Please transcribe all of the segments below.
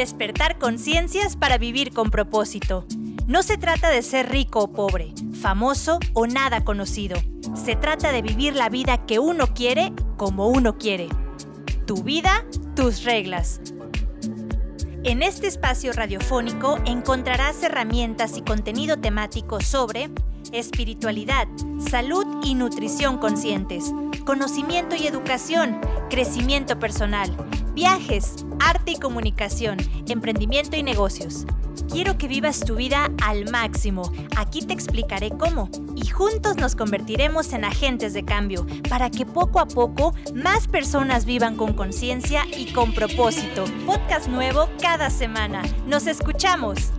Despertar conciencias para vivir con propósito. No se trata de ser rico o pobre, famoso o nada conocido. Se trata de vivir la vida que uno quiere como uno quiere. Tu vida, tus reglas. En este espacio radiofónico encontrarás herramientas y contenido temático sobre espiritualidad, salud y nutrición conscientes, conocimiento y educación, crecimiento personal, viajes, arte y comunicación, emprendimiento y negocios. Quiero que vivas tu vida al máximo. Aquí te explicaré cómo. Y juntos nos convertiremos en agentes de cambio para que poco a poco más personas vivan con conciencia y con propósito. Podcast nuevo cada semana. Nos escuchamos.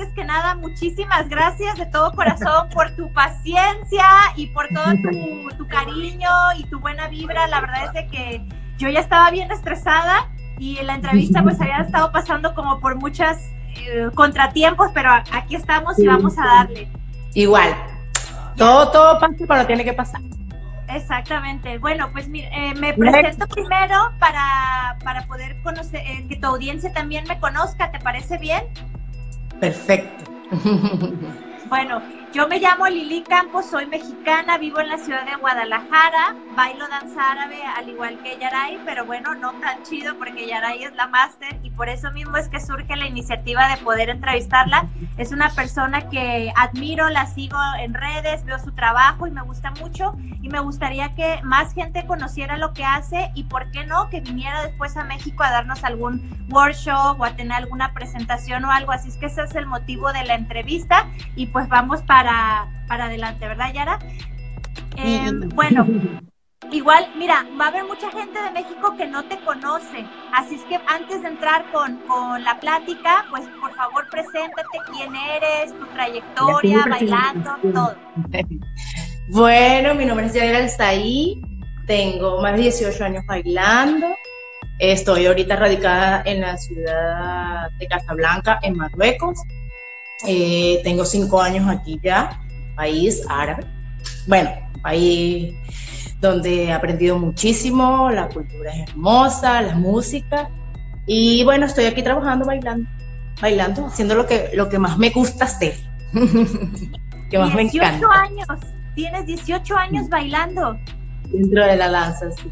Antes que nada, muchísimas gracias de todo corazón por tu paciencia y por todo tu, cariño y tu buena vibra. La verdad es de que yo ya estaba bien estresada y en la entrevista pues había estado pasando como por muchos eh, contratiempos, pero aquí estamos y vamos a darle. Igual, todo, todo pasa pero tiene que pasar. Exactamente. Bueno, pues eh, me presento primero para, para poder conocer, eh, que tu audiencia también me conozca, ¿te parece bien? Perfecto. Bueno, yo me llamo Lili Campos, soy mexicana, vivo en la ciudad de Guadalajara, bailo danza árabe al igual que Yaray, pero bueno, no tan chido porque Yaray es la máster y por eso mismo es que surge la iniciativa de poder entrevistarla. Es una persona que admiro, la sigo en redes, veo su trabajo y me gusta mucho y me gustaría que más gente conociera lo que hace y por qué no, que viniera después a México a darnos algún workshop o a tener alguna presentación o algo. Así es que ese es el motivo de la entrevista y pues vamos para para, adelante, ¿verdad, Yara? Em, bueno, igual, mira, va a haber mucha gente de México que no te conoce, así es que antes de entrar con, con la plática, pues por favor preséntate quién eres, tu trayectoria, bailando, todo. Bueno, mi nombre es Yara Alzaí, tengo más de 18 años bailando, estoy ahorita radicada en la ciudad de Casablanca, en Marruecos. Eh, tengo cinco años aquí ya, país árabe. Bueno, país donde he aprendido muchísimo, la cultura es hermosa, la música. Y bueno, estoy aquí trabajando, bailando, bailando, haciendo lo que, lo que más me gusta hacer. que más 18 años, tienes 18 años bailando. Dentro de la danza, sí.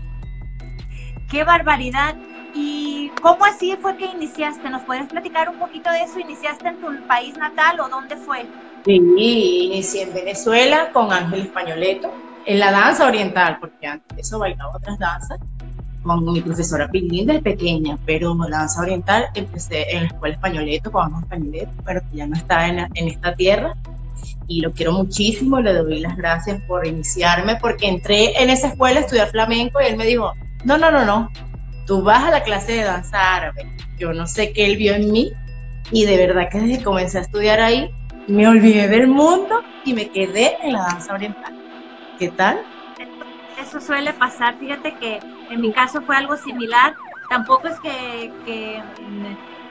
Qué barbaridad. ¿Y cómo así fue que iniciaste? ¿Nos puedes platicar un poquito de eso? ¿Iniciaste en tu país natal o dónde fue? Sí, inicié en Venezuela con Ángel Españoleto, en la danza oriental, porque antes de eso bailaba otras danzas con mi profesora Pilín desde pequeña, pero la danza oriental empecé en la escuela Españoleto con Ángel Españoleto, pero que ya no está en, en esta tierra y lo quiero muchísimo, le doy las gracias por iniciarme porque entré en esa escuela a estudiar flamenco y él me dijo, no, no, no, no, tú vas a la clase de danza árabe. Yo no sé qué él vio en mí y de verdad que desde que comencé a estudiar ahí me olvidé del mundo y me quedé en la danza oriental. ¿Qué tal? Eso suele pasar. Fíjate que en mi caso fue algo similar. Tampoco es que,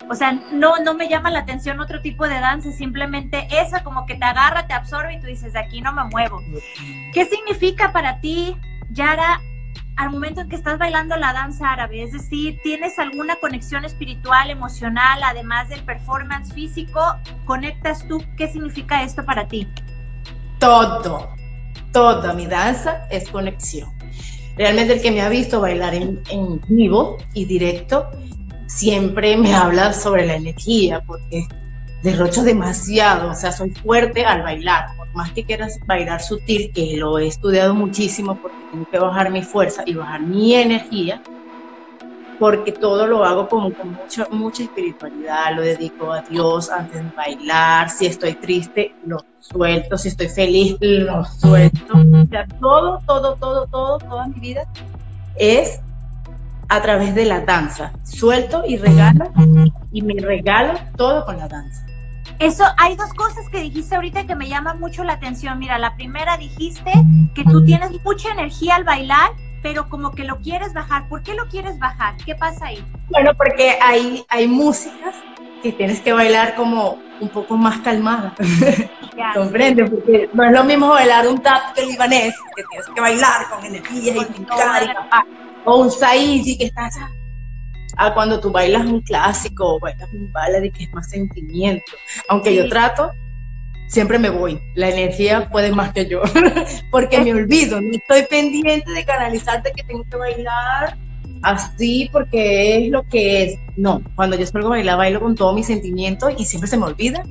o sea, no, no me llama la atención otro tipo de danza, simplemente esa como que te agarra, te absorbe y tú dices, de aquí no me muevo. ¿Qué significa para ti, Yara, al momento en que estás bailando la danza árabe? Es decir, ¿tienes alguna conexión espiritual, emocional, además del performance físico? ¿Conectas tú? ¿Qué significa esto para ti? Todo, toda mi danza es conexión. Realmente el que me ha visto bailar en, vivo y directo siempre me habla sobre la energía, porque derrocho demasiado, o sea, soy fuerte al bailar, por más que quieras bailar sutil, que lo he estudiado muchísimo tengo que bajar mi fuerza y bajar mi energía, porque todo lo hago como con mucha, mucha espiritualidad, lo dedico a Dios antes de bailar, si estoy triste, lo suelto, si estoy feliz, lo suelto. O sea, todo, todo, todo, todo, toda mi vida es a través de la danza. Suelto y regalo y me regalo todo con la danza. Eso, hay dos cosas que dijiste ahorita que me llaman mucho la atención. Mira, la primera dijiste que tú tienes mucha energía al bailar, pero como que lo quieres bajar. ¿Por qué lo quieres bajar? ¿Qué pasa ahí? Bueno, porque hay, hay músicas que tienes que bailar como un poco más calmada. ¿Comprendes? Porque no es lo mismo bailar un tap que el libanés, que tienes que bailar con energía y pintar y o un saidi que está a cuando tú bailas un clásico o bailas un ballet que es más sentimiento. Aunque yo trato, siempre me voy. La energía puede más que yo, porque me olvido, no estoy pendiente de canalizarte que tengo que bailar así porque es lo que es. No, cuando yo salgo a bailar, bailo con todo mi sentimiento y siempre se me olvida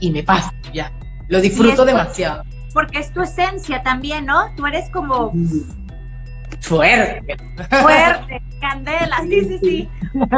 y me pasa, ya. Lo disfruto demasiado. Porque es tu esencia también, ¿no? Tú eres como... Fuerte. Fuerte, candela, sí, sí, sí.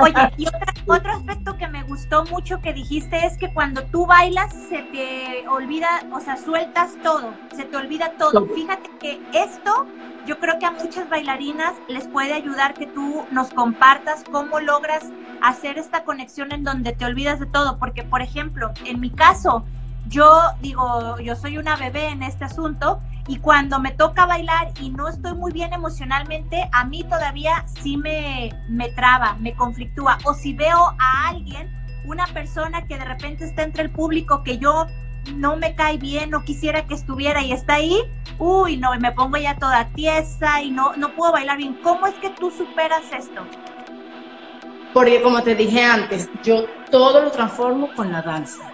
Oye, y otro aspecto que me gustó mucho que dijiste es que cuando tú bailas se te olvida, o sea, sueltas todo, se te olvida todo. Fíjate que esto yo creo que a muchas bailarinas les puede ayudar que tú nos compartas cómo logras hacer esta conexión en donde te olvidas de todo, porque por ejemplo, en mi caso, yo digo, yo soy una bebé en este asunto y cuando me toca bailar y no estoy muy bien emocionalmente, a mí todavía sí me, me traba, me conflictúa. O si veo a alguien, una persona que de repente está entre el público que yo no me cae bien, no quisiera que estuviera y está ahí, uy, no, me pongo ya toda tiesa y no, no puedo bailar bien. ¿Cómo es que tú superas esto? Porque como te dije antes, yo todo lo transformo con la danza.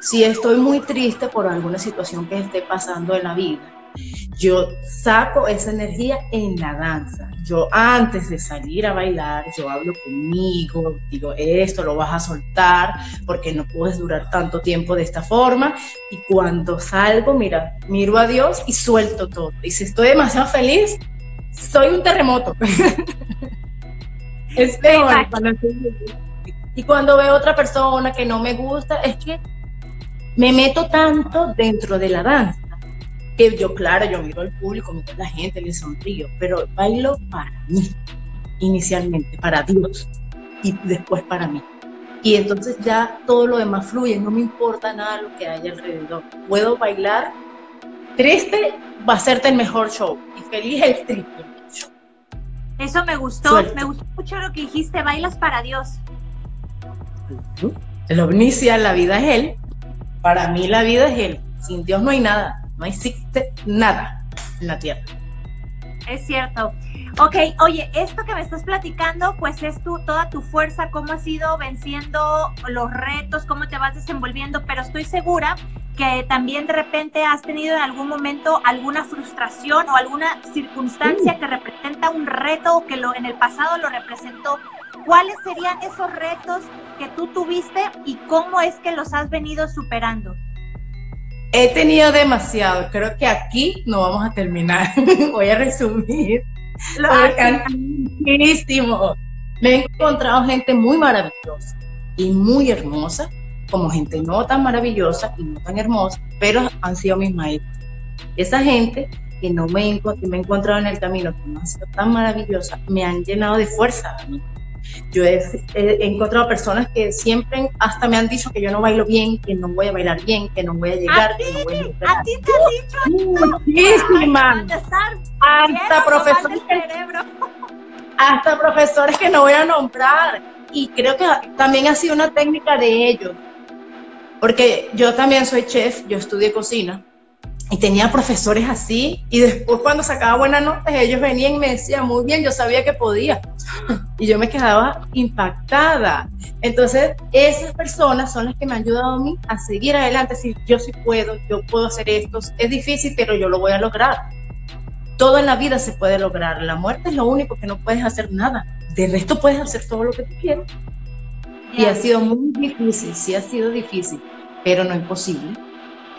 Si estoy muy triste por alguna situación que esté pasando en la vida, yo saco esa energía en la danza. Yo antes de salir a bailar, yo hablo conmigo, digo, esto lo vas a soltar porque no puedes durar tanto tiempo de esta forma. Y cuando salgo, mira, miro a Dios y suelto todo. Y si estoy demasiado feliz, soy un terremoto. es peor Y cuando veo otra persona que no me gusta, es que me meto tanto dentro de la danza que yo, claro, yo miro al público, miro a la gente, le sonrío, pero bailo para mí, inicialmente, para Dios y después para mí. Y entonces ya todo lo demás fluye, no me importa nada lo que haya alrededor. Puedo bailar triste, va a serte el mejor show y feliz el triple show. Eso me gustó, me gustó mucho lo que dijiste, bailas para Dios. El omniscia, la vida es Él. Para mí la vida es Él. Sin Dios no hay nada no existe nada en la Tierra. Es cierto. Ok, oye, esto que me estás platicando, pues es tu, toda tu fuerza, cómo has ido venciendo los retos, cómo te vas desenvolviendo, pero estoy segura que también de repente has tenido en algún momento alguna frustración o alguna circunstancia que representa un reto o que lo, en el pasado lo representó. ¿Cuáles serían esos retos que tú tuviste y cómo es que los has venido superando? He tenido demasiado. Creo que aquí no vamos a terminar. Voy a resumir. Lo muchísimo. Me he encontrado gente muy maravillosa y muy hermosa, como gente no tan maravillosa y no tan hermosa, pero han sido mis maestros. Esa gente que no me, que me he encontrado en el camino, que no han sido tan maravillosa, me han llenado de fuerza yo he, encontrado personas que siempre hasta me han dicho que yo no bailo bien, que no voy a bailar bien, que no voy a llegar. ¿A ti, que no voy a, ¿A ti te han dicho? Muchísimas. Hasta profesores. Hasta profesores que no voy a nombrar. Y creo que también ha sido una técnica de ellos. Porque yo también soy chef, yo estudié cocina y tenía profesores así y después cuando sacaba buenas notas ellos venían y me decían muy bien, yo sabía que podía y yo me quedaba impactada. Entonces esas personas son las que me han ayudado a mí a seguir adelante, decir yo sí puedo, yo puedo hacer esto, es difícil pero yo lo voy a lograr. Todo en la vida se puede lograr, la muerte es lo único que no puedes hacer nada, de resto puedes hacer todo lo que tú quieras. Y ha sido muy difícil, sí ha sido difícil, pero no imposible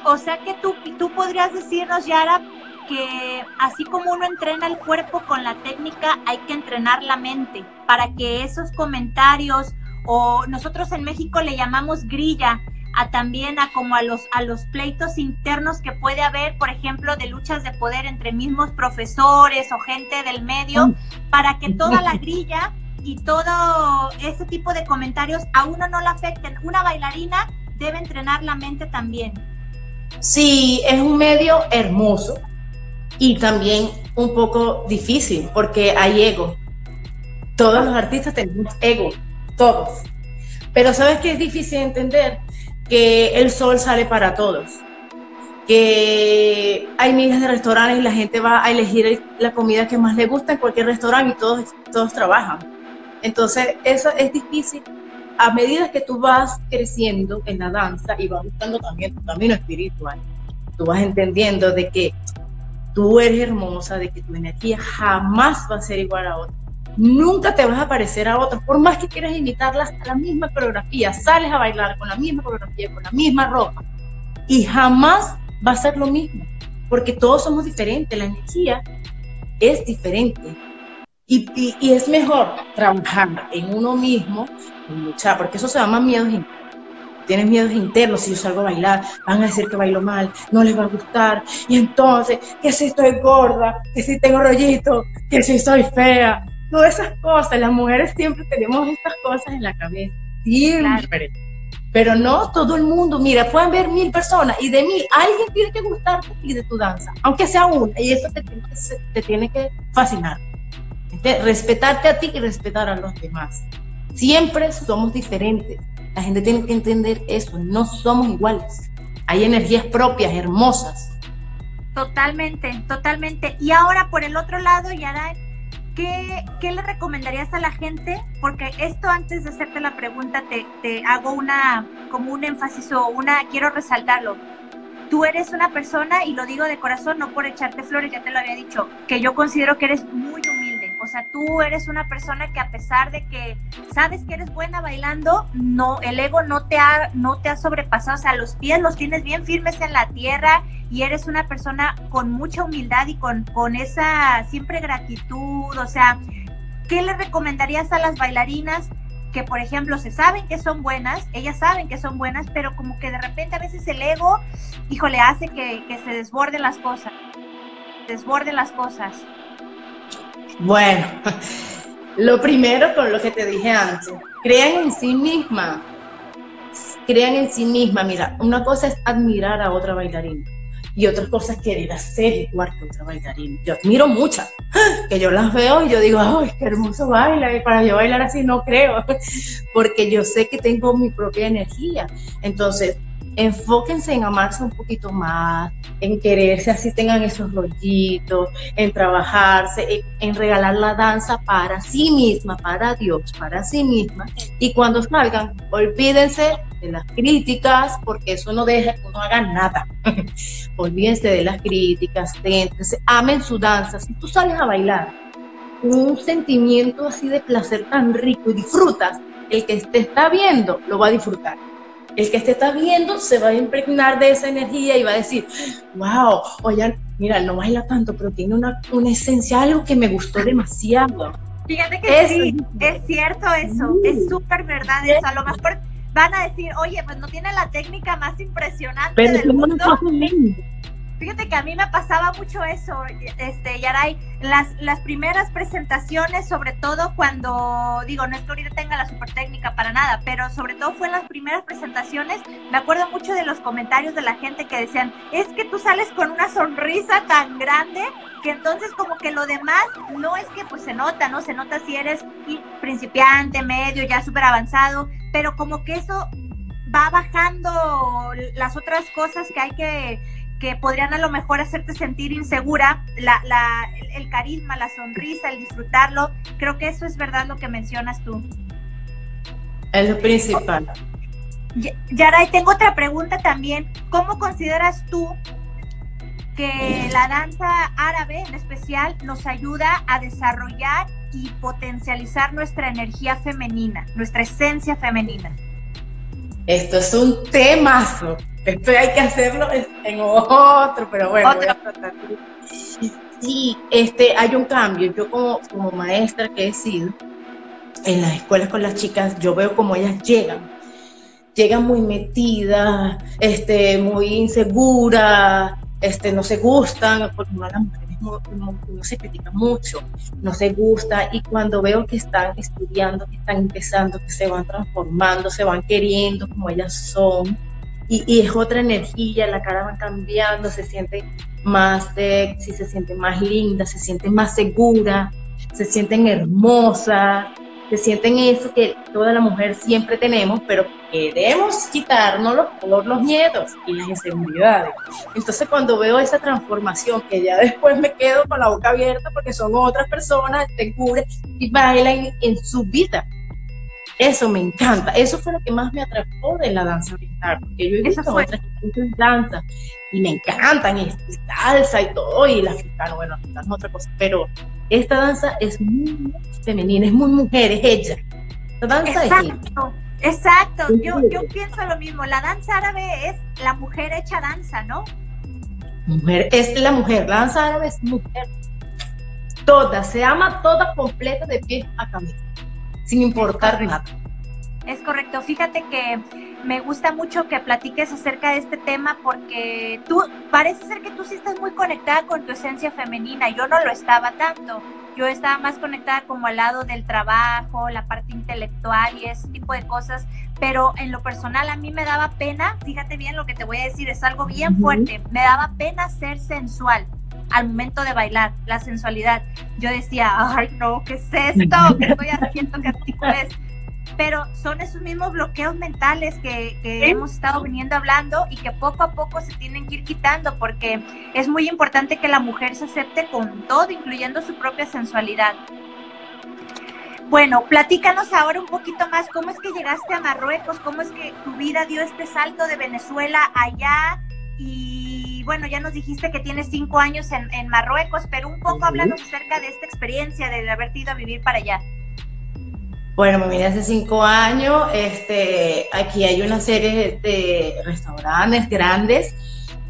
o sea que tú, tú podrías decirnos, Yara, que así como uno entrena el cuerpo con la técnica, hay que entrenar la mente para que esos comentarios o nosotros en México le llamamos grilla, a también a como a los a los pleitos internos que puede haber, por ejemplo, de luchas de poder entre mismos profesores o gente del medio, para que toda la grilla y todo ese tipo de comentarios a uno no le afecten. Una bailarina debe entrenar la mente también. Sí, es un medio hermoso y también un poco difícil porque hay ego. Todos los artistas tenemos ego, todos. Pero sabes que es difícil entender que el sol sale para todos, que hay miles de restaurantes y la gente va a elegir la comida que más le gusta en cualquier restaurante y todos, todos trabajan. Entonces, eso es difícil. A medida que tú vas creciendo en la danza y vas buscando también tu camino espiritual, tú vas entendiendo de que tú eres hermosa, de que tu energía jamás va a ser igual a otra. Nunca te vas a parecer a otros, por más que quieras imitarlas a la misma coreografía, sales a bailar con la misma coreografía, con la misma ropa, y jamás va a ser lo mismo, porque todos somos diferentes, la energía es diferente. Y, es mejor trabajar en uno mismo y luchar, porque eso se llama miedos internos. Tienes miedos internos, si yo salgo a bailar, van a decir que bailo mal, no les va a gustar, y entonces, que si estoy gorda, que si tengo rollito, que si soy fea, todas esas cosas. Las mujeres siempre tenemos estas cosas en la cabeza, siempre. Pero no todo el mundo, mira, pueden ver mil personas y de mí alguien tiene que gustarte y de tu danza, aunque sea una, y eso te te tiene que fascinar. Respetarte a ti y respetar a los demás. Siempre somos diferentes. La gente tiene que entender eso, no somos iguales. Hay energías propias, hermosas. Totalmente, totalmente. Y ahora por el otro lado, Yara, ¿qué, le recomendarías a la gente? Porque esto antes de hacerte la pregunta te, te hago una, como un énfasis o una, quiero resaltarlo. Tú eres una persona, y lo digo de corazón, no por echarte flores, ya te lo había dicho, que yo considero que eres muy humilde. O sea, tú eres una persona que a pesar de que sabes que eres buena bailando, no, el ego no te ha, no te ha sobrepasado. O sea, los pies los tienes bien firmes en la tierra y eres una persona con mucha humildad y con, con esa siempre gratitud, o sea, ¿qué le recomendarías a las bailarinas? que por ejemplo se saben que son buenas, ellas saben que son buenas, pero como que de repente a veces el ego, híjole, hace que, que se desborden las cosas, desborden las cosas. Bueno, lo primero con lo que te dije antes, crean en sí misma, crean en sí misma, mira, una cosa es admirar a otra bailarina y otras cosas querer hacer igual que otra bailarina. Yo admiro muchas, que yo las veo y yo digo, ¡ay, qué hermoso baila! Y para yo bailar así no creo, porque yo sé que tengo mi propia energía. Entonces, enfóquense en amarse un poquito más, en quererse, así tengan esos rollitos, en trabajarse, en, regalar la danza para sí misma, para Dios, para sí misma. Y cuando salgan, olvídense de las críticas, porque eso no deja que uno haga nada. olvídense de las críticas, céntrense, amen su danza. Si tú sales a bailar un sentimiento así de placer tan rico y disfrutas, el que te está viendo lo va a disfrutar el que te está viendo se va a impregnar de esa energía y va a decir, wow, oye, mira, no baila tanto, pero tiene una, una esencia, algo que me gustó demasiado. Fíjate que sí, es cierto eso, es súper verdad eso. A lo mejor van a decir, oye, pues no tiene la técnica más impresionante del mundo. Fíjate que a mí me pasaba mucho eso, este, Yaray, las, las primeras presentaciones, sobre todo cuando, digo, no es que ahorita tenga la super técnica para nada, pero sobre todo fue en las primeras presentaciones, me acuerdo mucho de los comentarios de la gente que decían, es que tú sales con una sonrisa tan grande que entonces como que lo demás no es que pues se nota, ¿no? Se nota si eres principiante, medio, ya súper avanzado, pero como que eso va bajando las otras cosas que hay que que podrían a lo mejor hacerte sentir insegura, la, la, el, carisma, la sonrisa, el disfrutarlo. Creo que eso es verdad lo que mencionas tú. Es lo principal. Yaray, tengo otra pregunta también. ¿Cómo consideras tú que la danza árabe en especial nos ayuda a desarrollar y potencializar nuestra energía femenina, nuestra esencia femenina? Esto es un temazo. Esto hay que hacerlo en otro, pero bueno, Sí, este, hay un cambio. Yo como, como maestra que he sido en las escuelas con las chicas, yo veo como ellas llegan. Llegan muy metidas, este, muy inseguras, este, no se gustan, porque de las mujeres no, se critica mucho, no se gusta, y cuando veo que están estudiando, que están empezando, que se van transformando, se van queriendo como ellas son, y, es otra energía, la cara va cambiando, se siente más sexy, se siente más linda, se siente más segura, se sienten hermosas, se sienten eso que toda la mujer siempre tenemos, pero queremos quitarnos todos los miedos y las inseguridades. Entonces cuando veo esa transformación, que ya después me quedo con la boca abierta porque son otras personas, te cubren y bailan en su vida. Eso me encanta. Eso fue lo que más me atrapó de la danza oriental, porque yo he visto otras danzas y me encantan, y salsa y todo, y la africana, bueno, la es otra cosa, pero esta danza es muy femenina, es muy mujer, es ella. La danza exacto, es exacto. Yo, yo pienso lo mismo. La danza árabe es la mujer hecha danza, ¿no? Mujer, es la mujer. La danza árabe es mujer. Toda, se ama toda completa de pie a camino sin importar nada. Es correcto. Fíjate que me gusta mucho que platiques acerca de este tema porque tú parece ser que tú sí estás muy conectada con tu esencia femenina. Yo no lo estaba tanto. Yo estaba más conectada como al lado del trabajo, la parte intelectual y ese tipo de cosas. Pero en lo personal a mí me daba pena, fíjate bien lo que te voy a decir, es algo bien fuerte. Me daba pena ser sensual al momento de bailar, la sensualidad. Yo decía, ay, no, ¿qué es esto? ¿Qué estoy haciendo? ¿Qué es? Pero son esos mismos bloqueos mentales que, hemos estado viniendo hablando y que poco a poco se tienen que ir quitando porque es muy importante que la mujer se acepte con todo, incluyendo su propia sensualidad. Bueno, platícanos ahora un poquito más, ¿cómo es que llegaste a Marruecos? ¿Cómo es que tu vida dio este salto de Venezuela allá? Y bueno, ya nos dijiste que tienes cinco años en, Marruecos, pero un poco hablando acerca de esta experiencia de haberte ido a vivir para allá. Bueno, me vine hace cinco años. Este, aquí hay una serie de restaurantes grandes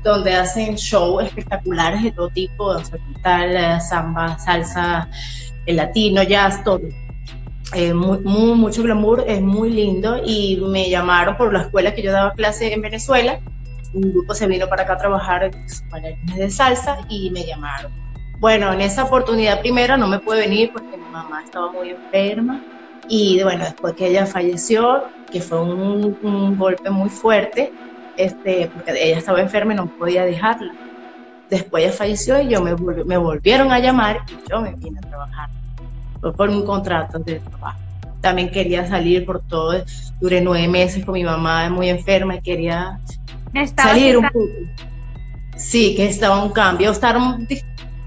donde hacen shows espectaculares de todo tipo, danza tal, samba, salsa, el latino, jazz, todo. Eh, muy, mucho glamour, es muy lindo y me llamaron por la escuela que yo daba clase en Venezuela un grupo se vino para acá a trabajar el de salsa y me llamaron. Bueno, en esa oportunidad primera no me pude venir porque mi mamá estaba muy enferma y bueno, después que ella falleció, que fue un, golpe muy fuerte, este, porque ella estaba enferma y no podía dejarla. Después ella falleció y yo me, me volvieron a llamar y yo me vine a trabajar. Fue por un contrato de trabajo. También quería salir por todo, duré nueve meses con mi mamá muy enferma y quería salir un poco. Sí, que estaba un cambio, estar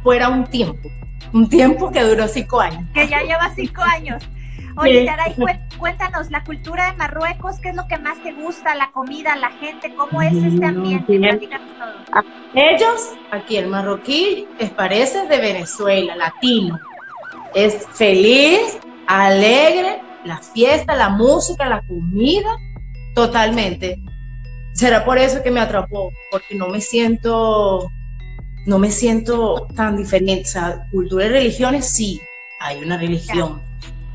fuera un tiempo, un tiempo que duró cinco años. Que ya lleva cinco años. Oye, Yaray, cuéntanos, la cultura de Marruecos, ¿qué es lo que más te gusta? La comida, la gente, ¿cómo es este ambiente? Todo. Ellos, aquí el marroquí, les parece de Venezuela, latino. Es feliz, alegre, la fiesta, la música, la comida, totalmente será por eso que me atrapó, porque no me siento, no me siento tan diferente. O sea, cultura y religiones sí, hay una religión,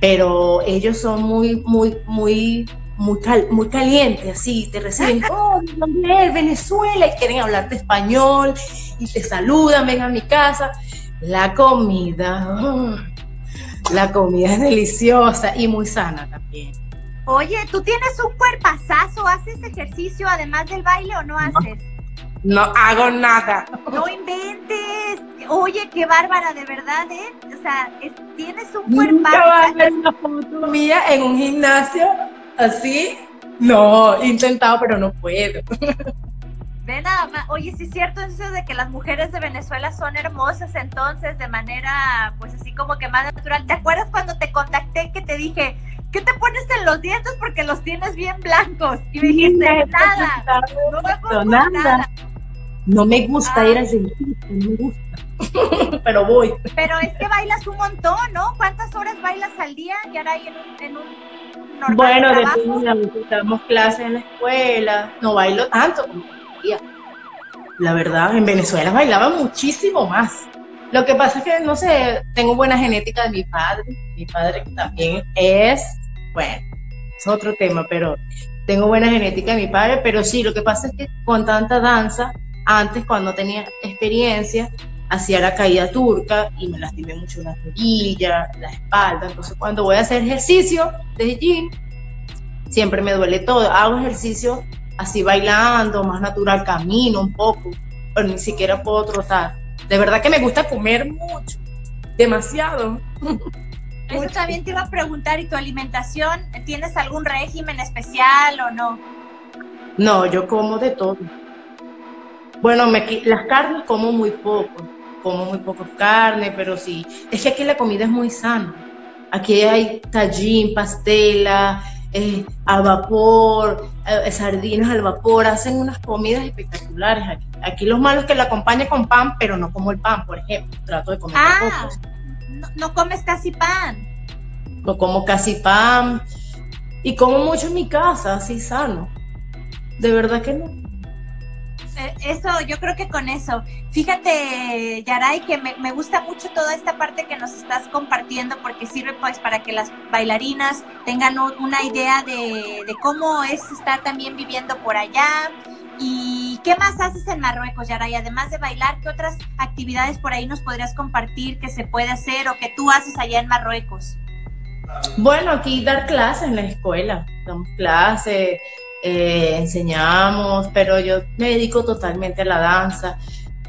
pero ellos son muy, muy, muy, muy, muy calientes, así, te reciben, oh, ¿dónde es? Venezuela, y quieren hablarte español, y te saludan, ven a mi casa. La comida, oh, la comida es deliciosa y muy sana también. Oye, tú tienes un cuerpazazo, ¿haces ejercicio además del baile o no haces? No, hago nada. No inventes. Oye, qué bárbara, de verdad, ¿eh? O sea, tienes un cuerpazo. vas a ver una foto mía en un gimnasio así? No, he intentado, pero no puedo. Ve nada más. Oye, sí es cierto eso de que las mujeres de Venezuela son hermosas entonces de manera, pues así como que más natural. ¿Te acuerdas cuando te contacté que te dije, ¿qué te pones en los dientes porque los tienes bien blancos? Y me dijiste, nada, no me nada. No me gusta ir al dentista, no me gusta. Pero voy. Pero es que bailas un montón, ¿no? ¿Cuántas horas bailas al día? Y ahora hay en un, en un normal Bueno, damos clases en la escuela. No bailo tanto como día. la verdad. En Venezuela bailaba muchísimo más. Lo que pasa es que, no sé, tengo buena genética de mi padre. Mi padre también es, bueno, es otro tema, pero tengo buena genética de mi padre. Pero sí, lo que pasa es que con tanta danza, antes cuando tenía experiencia, hacía la caída turca y me lastimé mucho la rodilla, la espalda. Entonces, cuando voy a hacer ejercicio de gym, siempre me duele todo. Hago ejercicio así bailando, más natural, camino un poco, pero ni siquiera puedo trotar. De verdad que me gusta comer mucho, demasiado. Eso también te iba a preguntar, ¿y tu alimentación? ¿Tienes algún régimen especial o no? No, yo como de todo. Bueno, me, las carnes como muy poco, como muy poco carne, pero sí. Es que aquí la comida es muy sana. Aquí hay tallín, pastela, eh, al vapor, eh, sardinas al vapor, hacen unas comidas espectaculares aquí. Aquí los malos que la acompañe con pan, pero no como el pan, por ejemplo. Trato de comer ah, no, comes casi pan. No como casi pan. Y como mucho en mi casa, así sano. De verdad que no. Eh, eso, yo creo que con eso. Fíjate, Yaray, que me, gusta mucho toda esta parte que nos estás compartiendo porque sirve pues para que las bailarinas tengan una idea de, cómo es estar también viviendo por allá. ¿Y qué más haces en Marruecos, Yaray? Además de bailar, ¿qué otras actividades por ahí nos podrías compartir que se puede hacer o que tú haces allá en Marruecos? Bueno, aquí dar clases en la escuela, damos clases, eh, enseñamos, pero yo me dedico totalmente a la danza.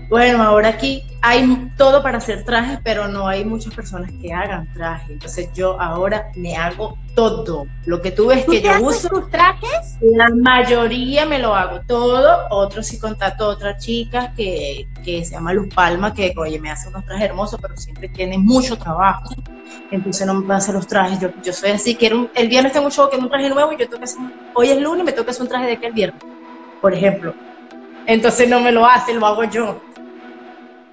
Bueno, ahora aquí hay todo para hacer trajes, pero no hay muchas personas que hagan trajes. Entonces yo ahora me hago todo. Lo que tú ves que yo uso. tus trajes? La mayoría me lo hago todo. Otro sí contacto a otra chica que, que se llama Luz Palma, que oye, me hace unos trajes hermosos, pero siempre tiene mucho trabajo entonces no me hacer los trajes. Yo, yo soy así, quiero el viernes tengo un show, quiero un traje nuevo y yo tengo que hacer, hoy es lunes y me toca hacer un traje de aquel viernes, por ejemplo. Entonces no me lo hace, lo hago yo.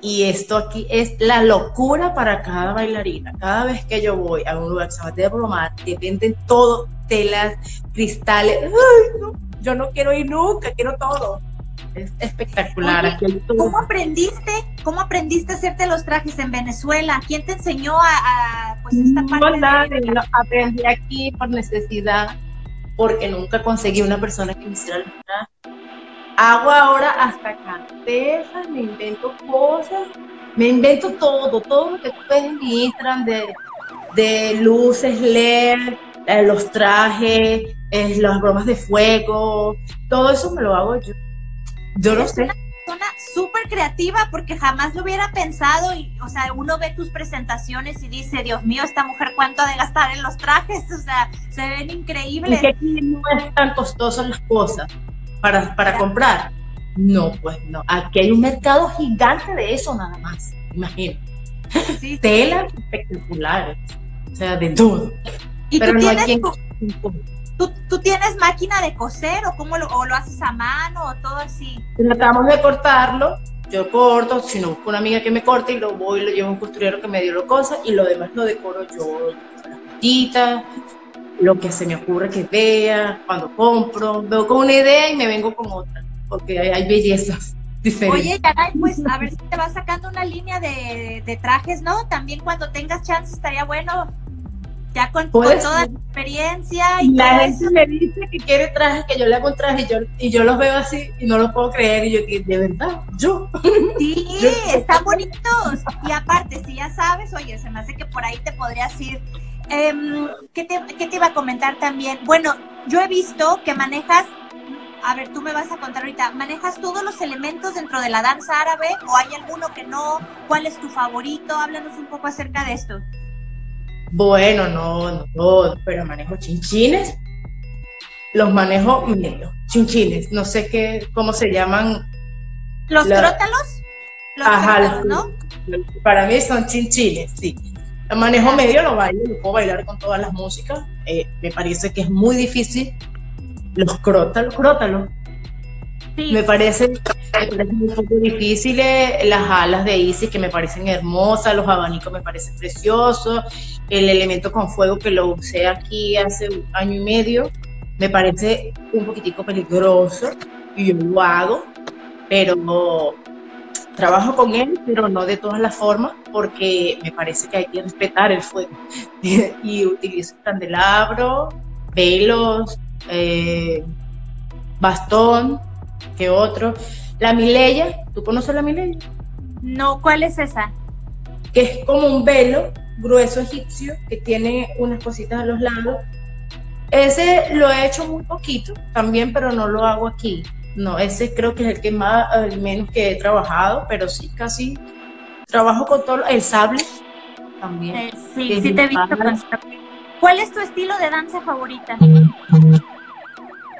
Y esto aquí es la locura para cada bailarina. Cada vez que yo voy a un lugar que se llama de Bromar, que venden todo, telas, cristales, yo no quiero ir nunca, quiero todo es espectacular. ¿Cómo aprendiste? ¿Cómo aprendiste a hacerte los trajes en Venezuela? ¿Quién te enseñó a, pues esta parte? No, aprendí aquí por necesidad, porque nunca conseguí una persona que me hiciera trajes. Hago ahora hasta carteras, me invento cosas, me invento todo, todo lo que tú ves en mi Instagram de, de luces LED, eh, los trajes, eh, las bromas de fuego, todo eso me lo hago yo. Yo no sé. Una persona súper creativa porque jamás lo hubiera pensado y, o sea, uno ve tus presentaciones y dice, Dios mío, esta mujer cuánto ha de gastar en los trajes, o sea, se ven increíbles. Y aquí no es tan costoso las cosas para, para comprar. No, pues no. Aquí hay un mercado gigante de eso nada más, imagínate. Sí, Telas espectaculares, o sea, de todo. ¿Y Pero no hay quien... ¿Tú, tienes máquina de coser o cómo lo, o lo haces a mano o todo así? Tratamos de cortarlo, yo corto, si no busco una amiga que me corte y lo voy lo llevo a un costurero que me dio lo cosa y lo demás lo decoro yo, las puntitas, lo que se me ocurre que vea, cuando compro, veo con una idea y me vengo con otra, porque hay, bellezas. Diferentes. Oye, Yaray, pues a ver si te vas sacando una línea de, de trajes, ¿no? También cuando tengas chance estaría bueno ya con, toda la experiencia y la gente me dice que quiere trajes, que yo le hago un traje y yo, y yo los veo así y no lo puedo creer y yo de verdad, yo. Sí, están bonitos. Y aparte, si ya sabes, oye, se me hace que por ahí te podrías ir. Em, ¿qué, te, ¿Qué te iba a comentar también? Bueno, yo he visto que manejas a ver, tú me vas a contar ahorita, ¿manejas todos los elementos dentro de la danza árabe o hay alguno que no? ¿Cuál es tu favorito? Háblanos un poco acerca de esto. Bueno, no, no, pero manejo chinchines. Los manejo medio, chinchines. No sé qué, cómo se llaman. ¿Los crótalos? Los Ajá, ¿no? Para mí son chinchines, sí. Manejo medio, lo bailo, lo puedo bailar con todas las músicas. Eh, me parece que es muy difícil. Los crótalos, crótalos. Me parece un poco difíciles las alas de Isis que me parecen hermosas, los abanicos me parecen preciosos, el elemento con fuego que lo usé aquí hace un año y medio me parece un poquitico peligroso y yo lo hago, pero trabajo con él, pero no de todas las formas, porque me parece que hay que respetar el fuego. y utilizo candelabro, velos, eh, bastón, que otro. La mileya, ¿tú conoces la mileya? No, ¿cuál es esa? Que es como un velo grueso egipcio que tiene unas cositas a los lados. Ese lo he hecho muy poquito también, pero no lo hago aquí. No, ese creo que es el que más, el menos que he trabajado, pero sí, casi trabajo con todo. El sable también. Eh, sí, sí te he visto ¿Cuál es tu estilo de danza favorita?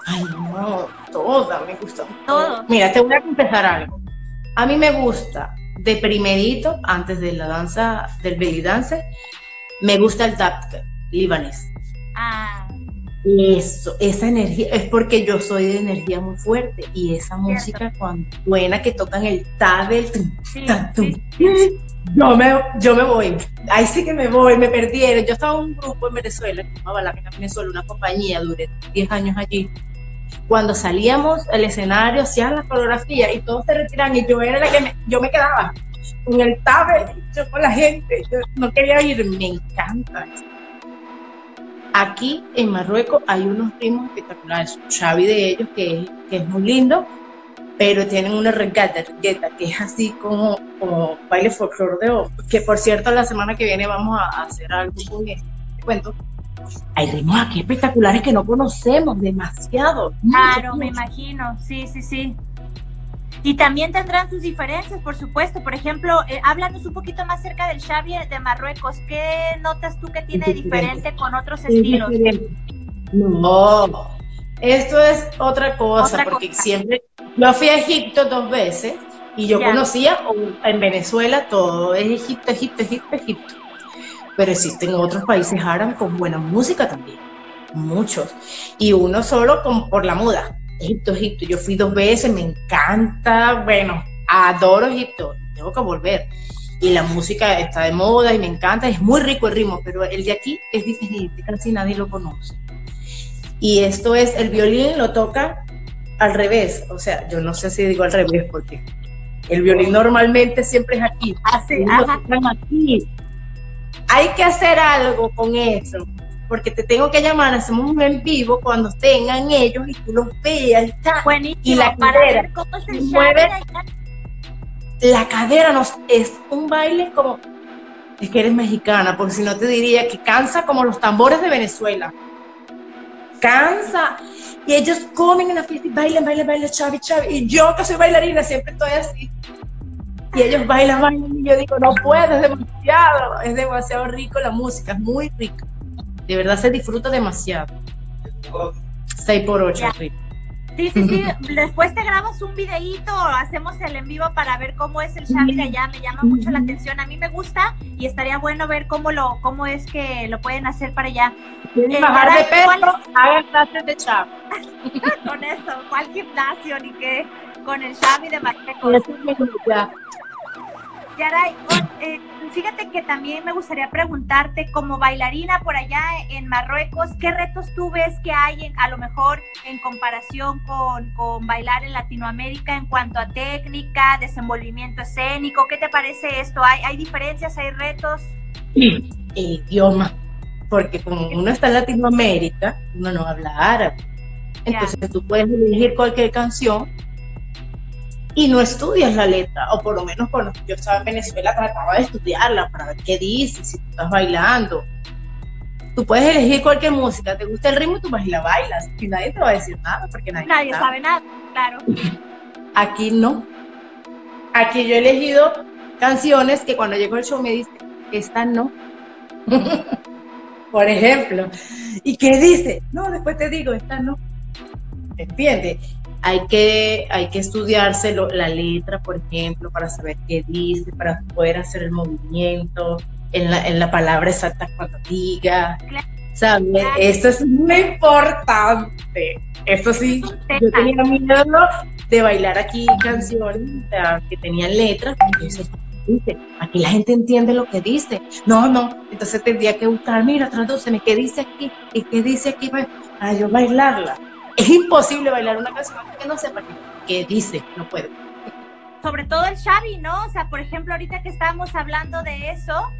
Ay, no, toda me gusta. Todo. Mira, te voy a confesar algo. A mí me gusta de primerito, antes de la danza, del belly dance, me gusta el tap libanés. Ah. Eso, esa energía, es porque yo soy de energía muy fuerte y esa música cuando buena que tocan el tabel, yo, me, yo me voy, ahí sí que me voy, me perdieron. Yo estaba en un grupo en Venezuela, que llamaba La Venezuela, una compañía, duré 10 años allí. Cuando salíamos al escenario, hacían la coreografía y todos se retiraban y yo era la que me, yo me quedaba con el tabel, yo con la gente, yo no quería ir, me encanta Aquí en Marruecos hay unos ritmos espectaculares. Xavi de ellos, que, que es muy lindo, pero tienen una regata, que es así como, como baile folclore de que por cierto la semana que viene vamos a, hacer algo con este cuento. Hay ritmos aquí espectaculares que no conocemos demasiado. Claro, me imagino, sí, sí, sí. Y también tendrán sus diferencias, por supuesto. Por ejemplo, eh, háblanos un poquito más cerca del Xavi de Marruecos. ¿Qué notas tú que tiene diferente con otros estilos? No, esto es otra cosa, porque siempre, yo fui a Egipto dos veces y yo conocía en Venezuela todo, es Egipto, Egipto, Egipto, Egipto. Pero existen otros países árabes con buena música también, muchos. Y uno solo con, por la moda Egipto, Egipto. Yo fui dos veces, me encanta, bueno, adoro Egipto, tengo que volver. Y la música está de moda y me encanta, es muy rico el ritmo, pero el de aquí es diferente, casi nadie lo conoce. Y esto es, el violín lo toca al revés, o sea, yo no sé si digo al revés porque el violín normalmente siempre es aquí. Así, ah, aquí. Hay que hacer algo con eso porque te tengo que llamar, hacemos un en vivo cuando tengan ellos y tú los veas y la cadera se mueve. La cadera nos, es un baile como, es que eres mexicana, porque si no te diría que cansa como los tambores de Venezuela. Cansa. Y ellos comen en la fiesta y bailan, bailan, bailan, chavi, chavi. Y yo que soy bailarina siempre estoy así. Y ellos bailan, bailan y yo digo, no puedo, es demasiado, es demasiado rico la música, es muy rica. De verdad se disfruta demasiado. 6 por 8 sí. Sí, sí, Después te grabas un videíto, hacemos el en vivo para ver cómo es el Xavi de allá. Me llama mucho la atención. A mí me gusta y estaría bueno ver cómo lo, cómo es que lo pueden hacer para allá. Eh, bajar de peso, hagan clases de con eso, ¿cuál gimnasio ni qué? Con el Xavi de Marruecos. Yaray, eh, fíjate que también me gustaría preguntarte, como bailarina por allá en Marruecos, ¿qué retos tú ves que hay a lo mejor en comparación con, bailar en Latinoamérica en cuanto a técnica, desenvolvimiento escénico? ¿Qué te parece esto? ¿Hay, hay diferencias, hay retos? Sí, el idioma, porque como uno está en Latinoamérica, uno no habla árabe. Entonces tú puedes elegir cualquier canción y no estudias la letra, o por lo menos cuando yo estaba en Venezuela trataba de estudiarla para ver qué dice, si tú estás bailando. Tú puedes elegir cualquier música, te gusta el ritmo, tú vas y la bailas, y nadie te va a decir nada, porque nadie, nadie sabe nada, claro. Aquí no. Aquí yo he elegido canciones que cuando llego al show me dicen, esta no. por ejemplo. ¿Y qué dice? No, después te digo, esta no. ¿Entiendes? Hay que, hay que estudiarse la letra, por ejemplo, para saber qué dice, para poder hacer el movimiento en la, en la palabra exacta cuando diga. ¿Sabes? Esto es muy importante. Esto sí, yo tenía miedo de bailar aquí canciones que tenían letras. Entonces, aquí la gente entiende lo que dice. No, no. Entonces tendría que buscar, mira, tradúceme, ¿qué dice aquí? ¿Y qué dice aquí para yo bailarla? Es imposible bailar una canción que no sepa qué, dice, no puede. sobre todo el Xavi, ¿no? O sea, por ejemplo, ahorita que estábamos hablando de eso,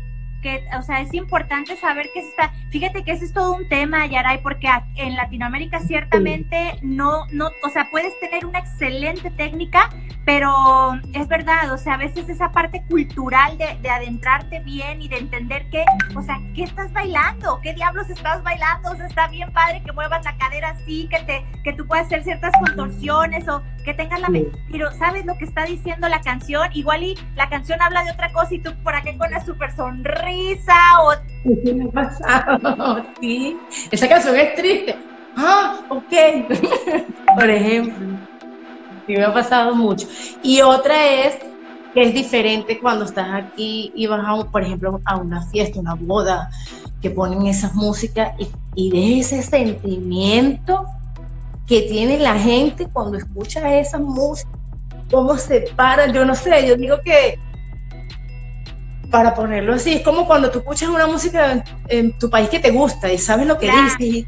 que, o sea, es importante saber que está, fíjate que ese es todo un tema, Yaray, porque en Latinoamérica ciertamente no, no, o sea, puedes tener una excelente técnica, pero es verdad, o sea, a veces esa parte cultural de, de adentrarte bien y de entender que, o sea, ¿qué estás bailando? ¿Qué diablos estás bailando? O sea, está bien padre que muevas la cadera así, que te, que tú puedas hacer ciertas contorsiones o que tengas la, pero ¿sabes lo que está diciendo la canción? Igual y la canción habla de otra cosa y tú por aquí con la super sonrisa o... ¿Qué me ha pasado? Sí, esa canción es triste. Ah, ok. Por ejemplo. Sí, me ha pasado mucho. Y otra es que es diferente cuando estás aquí y vas, a, por ejemplo, a una fiesta, una boda, que ponen esas músicas y, y de ese sentimiento que tiene la gente cuando escucha esa música, cómo se paran, yo no sé, yo digo que para ponerlo así, es como cuando tú escuchas una música en, tu país que te gusta y sabes lo que dice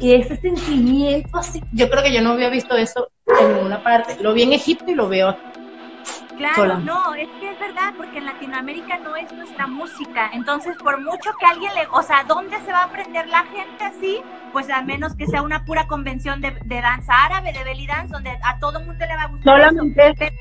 y, ese sentimiento así, yo creo que yo no había visto eso en ninguna parte, lo vi en Egipto y lo veo aquí. Claro, no, es que es verdad, porque en Latinoamérica no es nuestra música, entonces por mucho que alguien le, o sea, ¿dónde se va a aprender la gente así? Pues a menos que sea una pura convención de, danza árabe, de belly dance, donde a todo mundo le va a gustar. Solamente.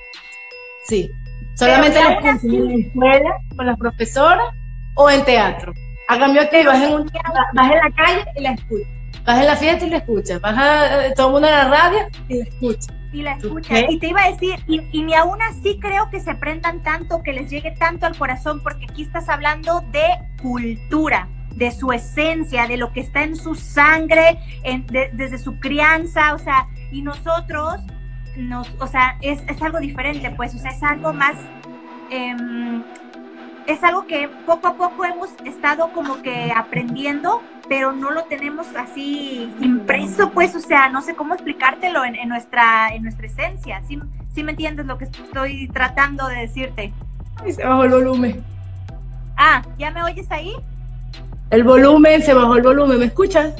Sí. Solamente en la escuela, con las profesoras o en teatro. A cambio que vas en, un, vas en la calle y la escuchas. Vas en la fiesta y la escuchas. Vas a eh, todo el mundo en la radio y la escuchas. Y la escuchas. Y te iba a decir, y, y, ni aún así creo que se prendan tanto, que les llegue tanto al corazón, porque aquí estás hablando de cultura de su esencia, de lo que está en su sangre, en, desde su crianza, o sea, y nosotros nos, o sea, es, es algo diferente, pues, o sea, es algo más, em, es algo que poco a poco hemos estado como que aprendiendo, pero no lo tenemos así impreso, pues, o sea, no sé cómo explicártelo en, en nuestra, en nuestra esencia, ¿sí, ¿sí, me entiendes lo que estoy tratando de decirte? se bajó el volumen. Ah, ¿ya me oyes ahí? El volumen, se bajó el volumen, ¿me escuchas?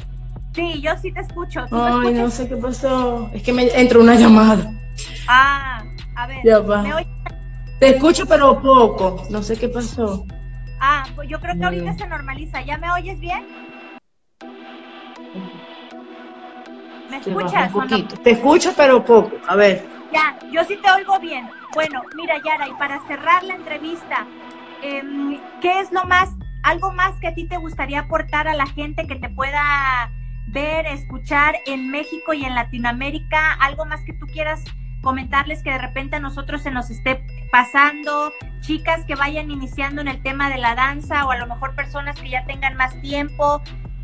Sí, yo sí te escucho. Ay, no sé qué pasó. Es que me entró una llamada. Ah, a ver. Te escucho, pero poco. No sé qué pasó. Ah, pues yo creo que ahorita se normaliza. ¿Ya me oyes bien? ¿Me escuchas? Te escucho, pero poco. A ver. Ya, yo sí te oigo bien. Bueno, mira, Yara, y para cerrar la entrevista, em, ¿qué es lo más, algo más que a ti te gustaría aportar a la gente que te pueda ver, escuchar en México y en Latinoamérica? ¿Algo más que tú quieras comentarles que de repente a nosotros se nos esté pasando? Chicas que vayan iniciando en el tema de la danza o a lo mejor personas que ya tengan más tiempo.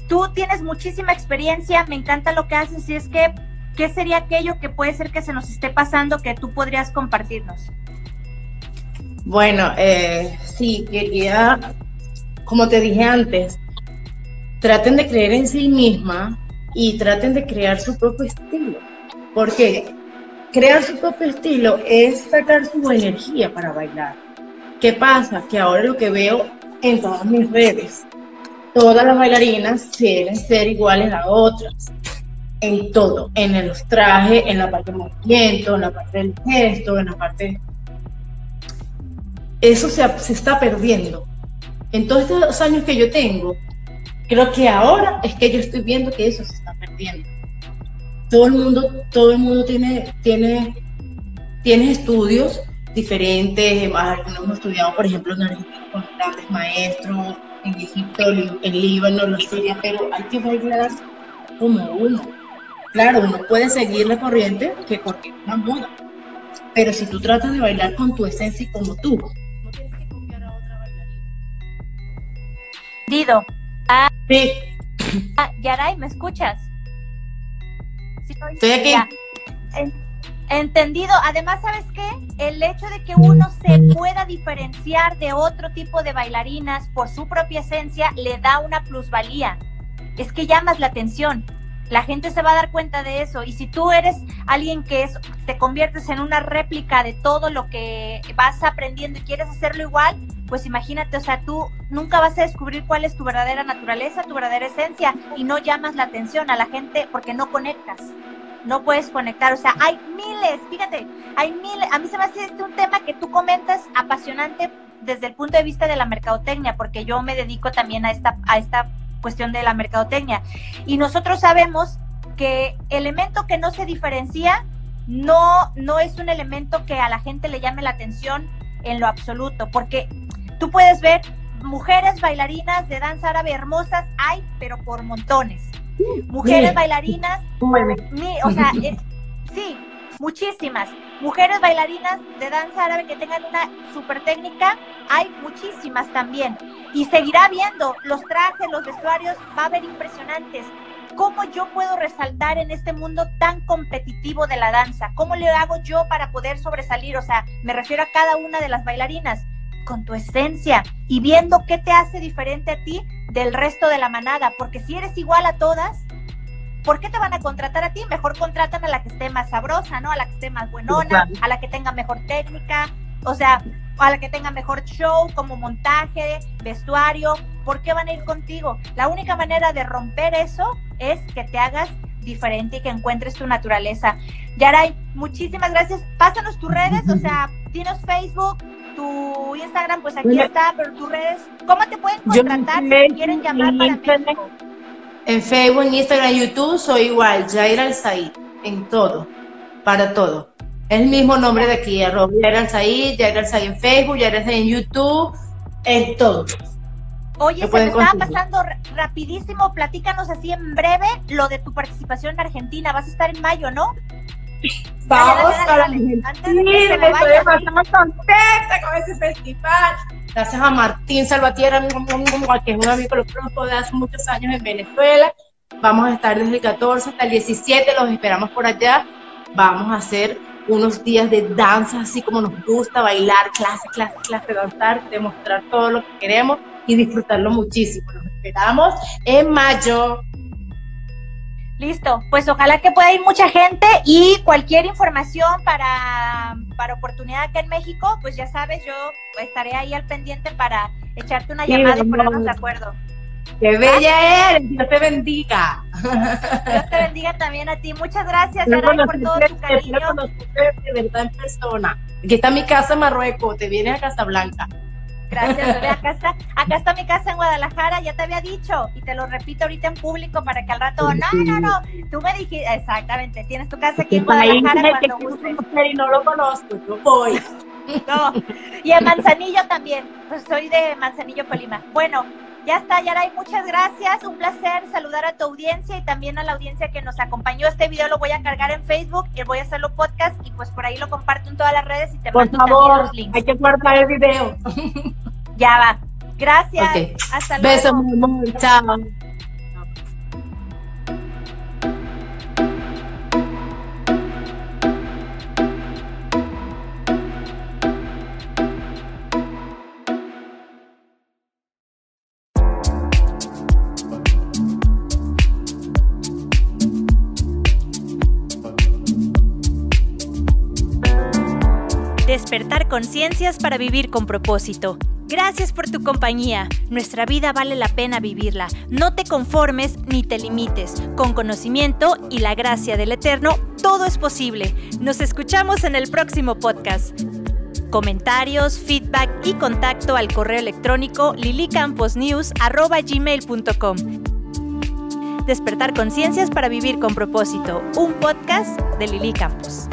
Tú tienes muchísima experiencia, me encanta lo que haces y es que, ¿qué sería aquello que puede ser que se nos esté pasando que tú podrías compartirnos? Bueno, eh, sí, quería, como te dije antes, traten de creer en sí misma y traten de crear su propio estilo. Porque crear su propio estilo es sacar su energía para bailar. ¿Qué pasa? Que ahora lo que veo en todas mis redes, todas las bailarinas quieren ser iguales a otras. En todo, en los trajes, en la parte del movimiento, en la parte del gesto, en la parte... Eso se, se está perdiendo. En todos estos años que yo tengo, Creo que ahora es que yo estoy viendo que eso se está perdiendo. Todo el mundo, todo el mundo tiene, tiene, tiene estudios diferentes. Algunos hemos estudiado, por ejemplo, en Argentina con grandes maestros, en Egipto, en Líbano, en Siria, pero hay que bailar como uno. Claro, uno puede seguir la corriente que porque es una moda, pero si tú tratas de bailar con tu esencia y como tú, no tienes que copiar a otra bailarina. Dido, sí. Ah, Yaray, ¿me escuchas? Estoy aquí. Entendido. Además, ¿sabes qué? El hecho de que uno se pueda diferenciar de otro tipo de bailarinas por su propia esencia le da una plusvalía. Es que llamas la atención. La gente se va a dar cuenta de eso. Y si tú eres alguien que es, te conviertes en una réplica de todo lo que vas aprendiendo y quieres hacerlo igual, pues imagínate, o sea, tú nunca vas a descubrir cuál es tu verdadera naturaleza, tu verdadera esencia y no llamas la atención a la gente porque no conectas. no puedes conectar. O sea, hay miles, fíjate, hay miles. A mí se me hace este un tema que tú comentas apasionante desde el punto de vista de la mercadotecnia, porque yo me dedico también a esta, a esta cuestión de la mercadotecnia. Y nosotros sabemos que elemento que no se diferencia no, no es un elemento que a la gente le llame la atención en lo absoluto, porque tú puedes ver mujeres bailarinas de danza árabe hermosas, hay, pero por montones. Mujeres bailarinas, o sea, sí, muchísimas. Mujeres bailarinas de danza árabe que tengan una super técnica, hay muchísimas también. Y seguirá viendo los trajes, los vestuarios, va a haber impresionantes. ¿Cómo yo puedo resaltar en este mundo tan competitivo de la danza? ¿Cómo le hago yo para poder sobresalir? O sea, me refiero a cada una de las bailarinas con tu esencia y viendo qué te hace diferente a ti del resto de la manada, porque si eres igual a todas, ¿por qué te van a contratar a ti? Mejor contratan a la que esté más sabrosa, ¿no? A la que esté más buenona, a la que tenga mejor técnica, o sea, a la que tenga mejor show como montaje, vestuario, ¿por qué van a ir contigo? La única manera de romper eso es que te hagas diferente y que encuentres tu naturaleza. Yaray, muchísimas gracias. Pásanos tus redes, o sea, dinos Facebook, tu Instagram, pues aquí está, pero tus redes, ¿cómo te pueden contratar si quieren llamar para México? En Facebook, en Instagram, YouTube, soy igual, Jair Alzaí, en todo, para todo. Es el mismo nombre de aquí, arroba Jair Alzaí, Jair Alzaí en Facebook, Jair Alzaí en YouTube, en todo. Oye, se me estaba pasando rapidísimo, platícanos así en breve lo de tu participación en Argentina, vas a estar en mayo, ¿no? Vamos para Argentina, estoy bastante contenta con ese festival. Gracias a Martín Salvatierra, que es un amigo que lo de hace muchos años en Venezuela. Vamos a estar desde el 14 hasta el 17, los esperamos por allá. Vamos a hacer unos días de danza, así como nos gusta, bailar, clase, clase, clase, danzar, demostrar todo lo que queremos y disfrutarlo muchísimo. Nos esperamos en mayo. Listo, pues ojalá que pueda ir mucha gente y cualquier información para, para oportunidad acá en México, pues ya sabes, yo estaré ahí al pendiente para echarte una llamada y ponernos de acuerdo. ¡Qué bella eres! Dios te bendiga. Dios te bendiga también a ti. Muchas gracias, Yaray, por todo tu cariño. de verdad en persona. Aquí está mi casa en Marruecos, te vienes a Casablanca. Gracias, bebé. Acá está, acá está mi casa en Guadalajara, ya te había dicho, y te lo repito ahorita en público para que al rato, no, no, no, tú me dijiste, exactamente, tienes tu casa aquí en Guadalajara cuando gustes. Y no lo conozco, yo voy. No, y en Manzanillo también, pues soy de Manzanillo, Colima. Bueno, ya está, Yaray, muchas gracias. Un placer saludar a tu audiencia y también a la audiencia que nos acompañó. Este video lo voy a cargar en Facebook y voy a hacerlo podcast y pues por ahí lo comparto en todas las redes y te mando también los links. Hay que guardar el video. Ya va. Gracias. Hasta luego. Besos, mi amor. Chao. Conciencias para vivir con propósito. Gracias por tu compañía. Nuestra vida vale la pena vivirla. No te conformes ni te limites. Con conocimiento y la gracia del Eterno, todo es posible. Nos escuchamos en el próximo podcast. Comentarios, feedback y contacto al correo electrónico lilicamposnews.gmail.com Despertar conciencias para vivir con propósito. Un podcast de Lili Campos.